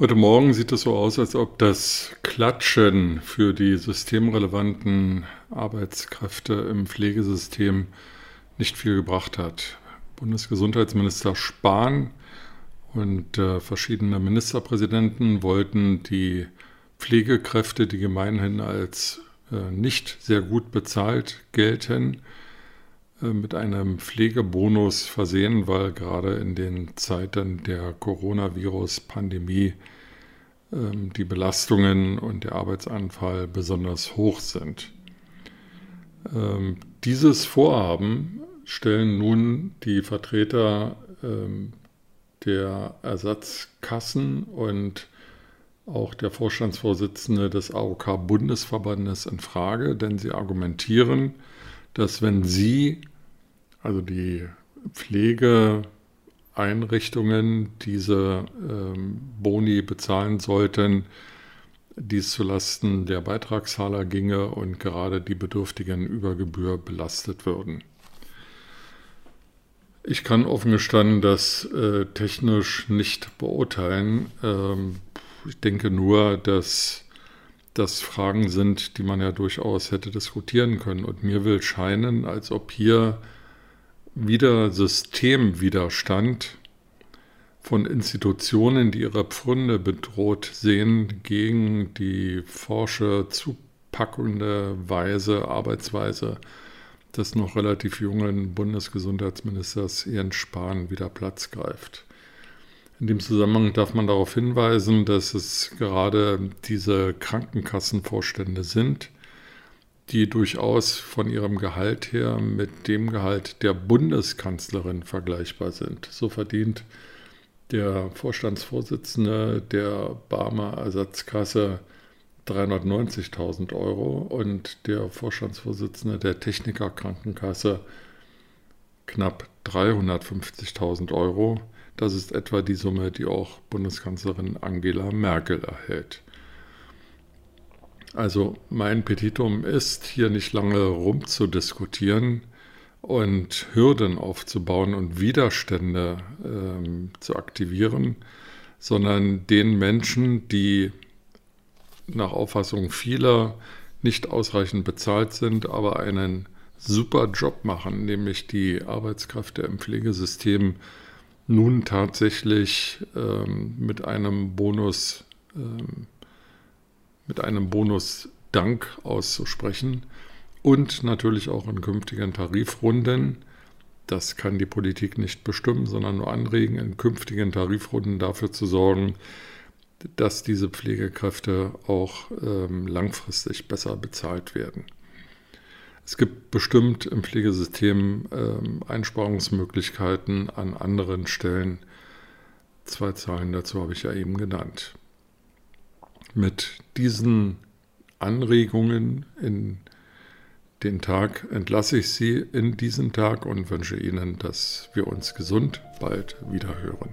Heute Morgen sieht es so aus, als ob das Klatschen für die systemrelevanten Arbeitskräfte im Pflegesystem nicht viel gebracht hat. Bundesgesundheitsminister Spahn und äh, verschiedene Ministerpräsidenten wollten die Pflegekräfte, die gemeinhin als äh, nicht sehr gut bezahlt gelten, mit einem Pflegebonus versehen, weil gerade in den Zeiten der Coronavirus-Pandemie ähm, die Belastungen und der Arbeitsanfall besonders hoch sind. Ähm, dieses Vorhaben stellen nun die Vertreter ähm, der Ersatzkassen und auch der Vorstandsvorsitzende des AOK-Bundesverbandes in Frage, denn sie argumentieren, dass wenn sie, also die Pflegeeinrichtungen, diese ähm, Boni bezahlen sollten, dies zulasten der Beitragszahler ginge und gerade die Bedürftigen über Gebühr belastet würden. Ich kann offen gestanden das äh, technisch nicht beurteilen. Ähm, ich denke nur, dass das Fragen sind, die man ja durchaus hätte diskutieren können. Und mir will scheinen, als ob hier wieder Systemwiderstand von Institutionen, die ihre Pfründe bedroht sehen, gegen die forsche, zupackende Weise, Arbeitsweise des noch relativ jungen Bundesgesundheitsministers Jens Spahn wieder Platz greift. In dem Zusammenhang darf man darauf hinweisen, dass es gerade diese Krankenkassenvorstände sind, die durchaus von ihrem Gehalt her mit dem Gehalt der Bundeskanzlerin vergleichbar sind. So verdient der Vorstandsvorsitzende der Barmer Ersatzkasse 390.000 Euro und der Vorstandsvorsitzende der Techniker Krankenkasse knapp 350.000 Euro. Das ist etwa die Summe, die auch Bundeskanzlerin Angela Merkel erhält. Also mein Petitum ist, hier nicht lange rumzudiskutieren und Hürden aufzubauen und Widerstände ähm, zu aktivieren, sondern den Menschen, die nach Auffassung vieler nicht ausreichend bezahlt sind, aber einen super Job machen, nämlich die Arbeitskräfte im Pflegesystem nun tatsächlich ähm, mit einem Bonus, ähm, mit einem Bonus Dank auszusprechen und natürlich auch in künftigen Tarifrunden. Das kann die Politik nicht bestimmen, sondern nur anregen, in künftigen Tarifrunden dafür zu sorgen, dass diese Pflegekräfte auch ähm, langfristig besser bezahlt werden. Es gibt bestimmt im Pflegesystem ähm, Einsparungsmöglichkeiten an anderen Stellen. Zwei Zahlen dazu habe ich ja eben genannt. Mit diesen Anregungen in den Tag entlasse ich Sie in diesen Tag und wünsche Ihnen, dass wir uns gesund bald wieder hören.